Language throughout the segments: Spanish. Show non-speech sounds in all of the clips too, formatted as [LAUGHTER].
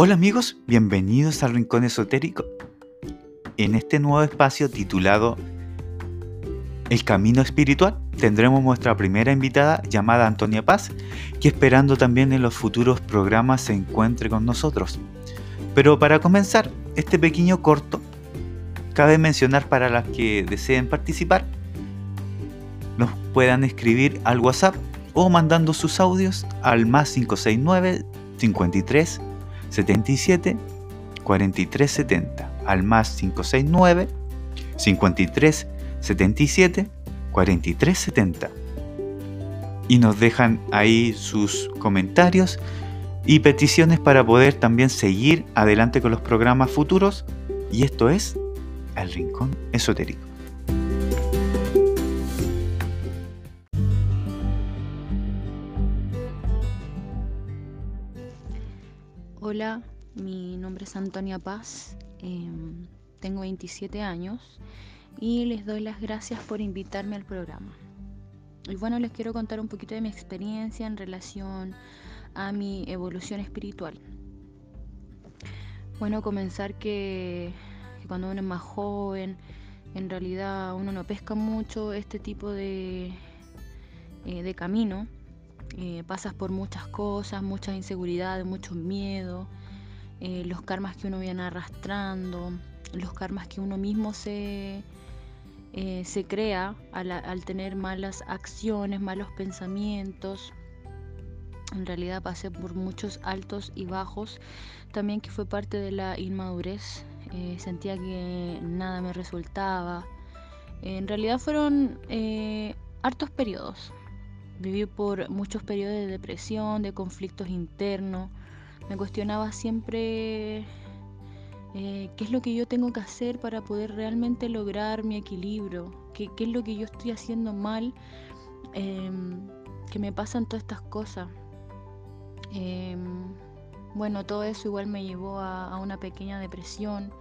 Hola amigos, bienvenidos al Rincón Esotérico. En este nuevo espacio titulado El Camino Espiritual tendremos nuestra primera invitada llamada Antonia Paz, que esperando también en los futuros programas se encuentre con nosotros. Pero para comenzar este pequeño corto, cabe mencionar para las que deseen participar, nos puedan escribir al WhatsApp o mandando sus audios al más 569 53 77 43 70 al más 569 53 77 43 70 y nos dejan ahí sus comentarios y peticiones para poder también seguir adelante con los programas futuros. Y esto es El Rincón Esotérico. Hola, mi nombre es Antonia Paz, em, tengo 27 años y les doy las gracias por invitarme al programa. Y bueno, les quiero contar un poquito de mi experiencia en relación a mi evolución espiritual. Bueno, comenzar que, cuando uno es más joven, en realidad uno no pesca mucho este tipo de, eh, de camino eh, pasas por muchas cosas, muchas inseguridades, muchos miedos, eh, los karmas que uno viene arrastrando, los karmas que uno mismo se, eh, se crea al, al, tener malas acciones, malos pensamientos. En realidad pasé por muchos altos y bajos, también que fue parte de la inmadurez. sentía que nada me resultaba. En realidad fueron hartos periodos, Viví por muchos periodos de depresión, de conflictos internos. Me cuestionaba siempre eh, qué es lo que yo tengo que hacer para poder realmente lograr mi equilibrio, qué, es lo que yo estoy haciendo mal, em, que me pasan todas estas cosas. Em, bueno, todo eso igual me llevó a una pequeña depresión,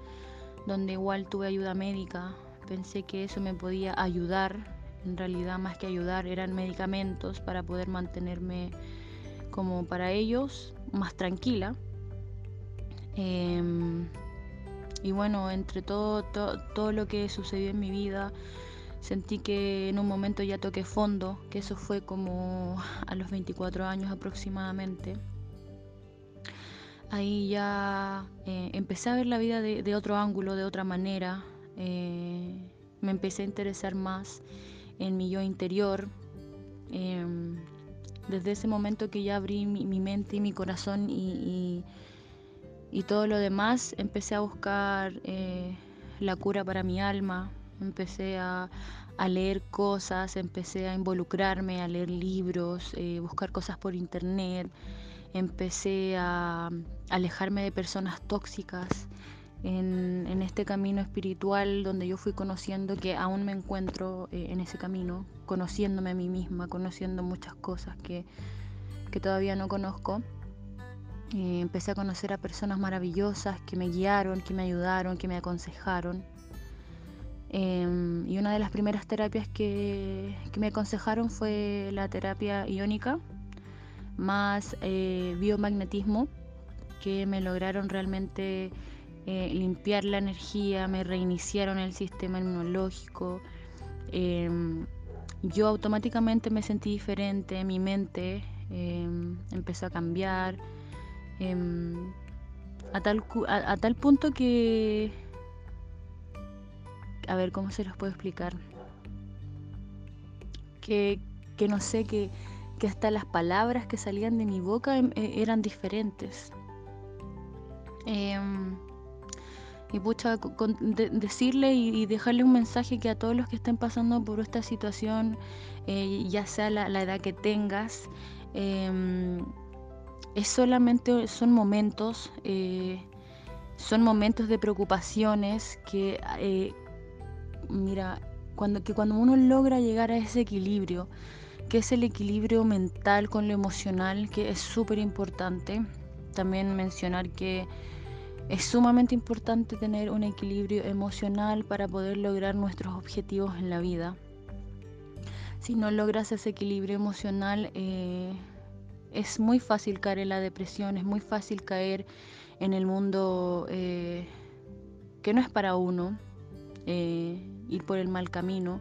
donde igual tuve ayuda médica. Pensé que eso me podía ayudar en realidad más que ayudar eran medicamentos para poder mantenerme como para ellos más tranquila. Em, y bueno, entre todo, todo lo que sucedió en mi vida, sentí que en un momento ya toqué fondo, que eso fue como [LAUGHS] a los 24 años aproximadamente. Ahí ya eh, empecé a ver la vida de, otro ángulo, de otra manera. Eh, me empecé a interesar más en mi yo interior. Em, desde ese momento que ya abrí mi, mente y mi corazón y, y, todo lo demás, empecé a buscar eh, la cura para mi alma, empecé a, a, leer cosas, empecé a involucrarme, a leer libros, eh, buscar cosas por internet, empecé a alejarme de personas tóxicas en, este camino espiritual donde yo fui conociendo que aún me encuentro eh, en ese camino, conociéndome a mí misma, conociendo muchas cosas que, todavía no conozco. Eh, empecé a conocer a personas maravillosas que me guiaron, que me ayudaron, que me aconsejaron. Em, y una de las primeras terapias que, que, me aconsejaron fue la terapia iónica, más eh, biomagnetismo, que me lograron realmente eh, limpiar la energía, me reiniciaron el sistema inmunológico. Em, yo automáticamente me sentí diferente, mi mente em, empezó a cambiar. Em, a, tal, a, tal punto que... A ver, ¿cómo se los puedo explicar? Que, que no sé, que, que hasta las palabras que salían de mi boca e, eran diferentes. Y pucha, decirle y, dejarle un mensaje que a todos los que estén pasando por esta situación, eh, ya sea la, edad que tengas, em, es solamente, son momentos, eh, son momentos de preocupaciones que, eh, mira, cuando, que cuando uno logra llegar a ese equilibrio, que es el equilibrio mental con lo emocional, que es súper importante, también mencionar que es sumamente importante tener un equilibrio emocional para poder lograr nuestros objetivos en la vida. Si no logras ese equilibrio emocional, eh, es muy fácil caer en la depresión, es muy fácil caer en el mundo eh, que no es para uno, eh, ir por el mal camino,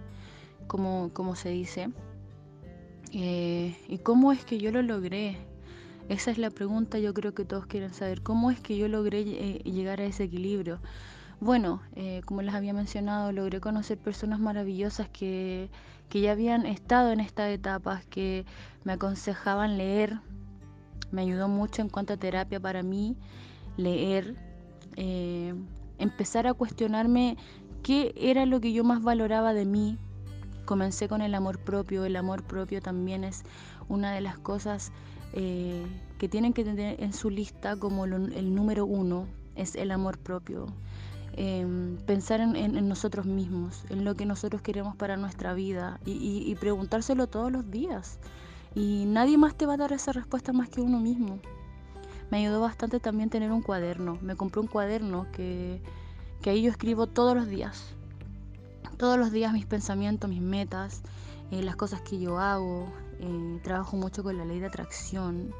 como, como se dice. Eh, ¿Y cómo es que yo lo logré? Esa es la pregunta yo creo que todos quieren saber. ¿Cómo es que yo logré llegar a ese equilibrio? Bueno, como les había mencionado, logré conocer personas maravillosas que, que ya habían estado en estas etapas, que me aconsejaban leer. Me ayudó mucho en cuanto a terapia para mí, leer, eh, empezar a cuestionarme qué era lo que yo más valoraba de mí. Comencé con el amor propio. El amor propio también es una de las cosas eh, que tienen que tener en su lista como el número uno, es el amor propio. Em, pensar en, nosotros mismos, en lo que nosotros queremos para nuestra vida y, preguntárselo todos los días. Y nadie más te va a dar esa respuesta más que uno mismo. Me ayudó bastante también tener un cuaderno. Me compré un cuaderno que, que ahí yo escribo todos los días. Todos los días mis pensamientos, mis metas, eh, las cosas que yo hago. Eh, trabajo mucho con la ley de atracción.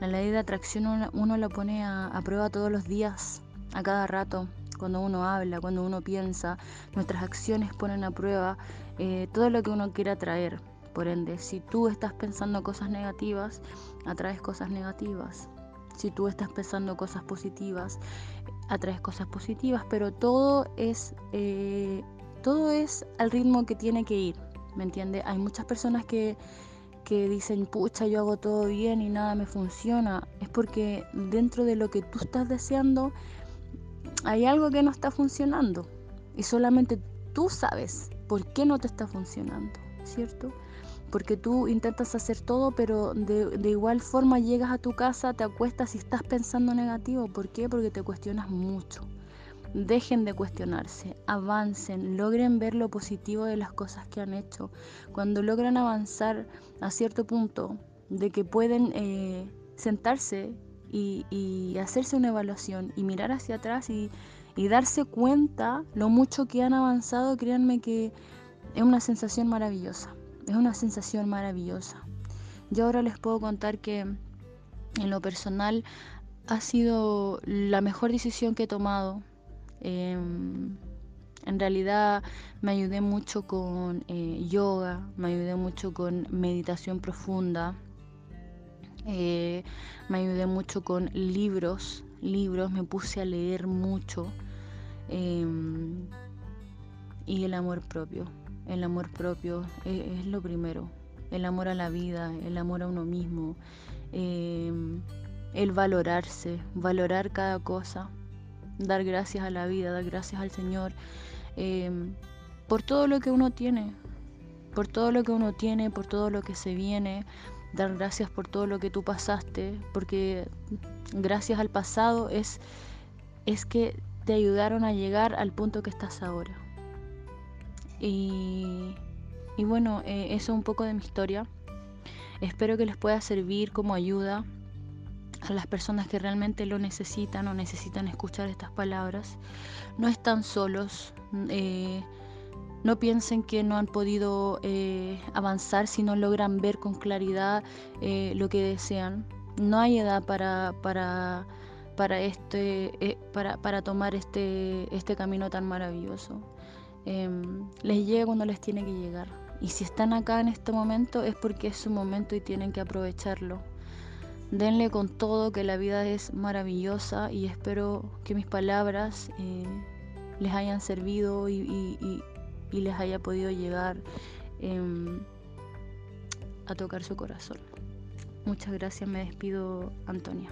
La ley de atracción uno, la pone a prueba todos los días, a cada rato cuando uno habla, cuando uno piensa, nuestras acciones ponen a prueba eh, todo lo que uno quiere atraer. Por ende, si tú estás pensando cosas negativas, atraes cosas negativas. Si tú estás pensando cosas positivas, atraes cosas positivas, pero todo es, eh, todo es al ritmo que tiene que ir. ¿Me entiende? Hay muchas personas que, que dicen, pucha, yo hago todo bien y nada me funciona. Es porque dentro de lo que tú estás deseando, hay algo que no está funcionando y solamente tú sabes por qué no te está funcionando, ¿cierto? Porque tú intentas hacer todo, pero de, igual forma llegas a tu casa, te acuestas y estás pensando negativo. ¿Por qué? Porque te cuestionas mucho. Dejen de cuestionarse, avancen, logren ver lo positivo de las cosas que han hecho. Cuando logran avanzar a cierto punto de que pueden eh, sentarse y, hacerse una evaluación y mirar hacia atrás y, darse cuenta lo mucho que han avanzado, créanme que es una sensación maravillosa, es una sensación maravillosa. Yo ahora les puedo contar que en lo personal ha sido la mejor decisión que he tomado. Em, en realidad me ayudé mucho con eh, yoga, me ayudé mucho con meditación profunda, eh, me ayudé mucho con libros, libros, me puse a leer mucho. Em, y el amor propio, el amor propio es, lo primero. El amor a la vida, el amor a uno mismo, em, el valorarse, valorar cada cosa, dar gracias a la vida, dar gracias al Señor em, por todo lo que uno tiene, por todo lo que uno tiene, por todo lo que se viene, dar gracias por todo lo que tú pasaste, porque gracias al pasado es, es que te ayudaron a llegar al punto que estás ahora. Y, y bueno, eh, eso es un poco de mi historia. Espero que les pueda servir como ayuda a las personas que realmente lo necesitan o necesitan escuchar estas palabras. No están solos. Eh, no piensen que no han podido eh, avanzar si no logran ver con claridad eh, lo que desean. No hay edad para, para, para, este, eh, para, para tomar este, este camino tan maravilloso. Em, les llega cuando les tiene que llegar. Y si están acá en este momento es porque es su momento y tienen que aprovecharlo. Denle con todo que la vida es maravillosa y espero que mis palabras les hayan servido y, y les haya podido llegar em, a tocar su corazón. Muchas gracias, me despido, Antonia.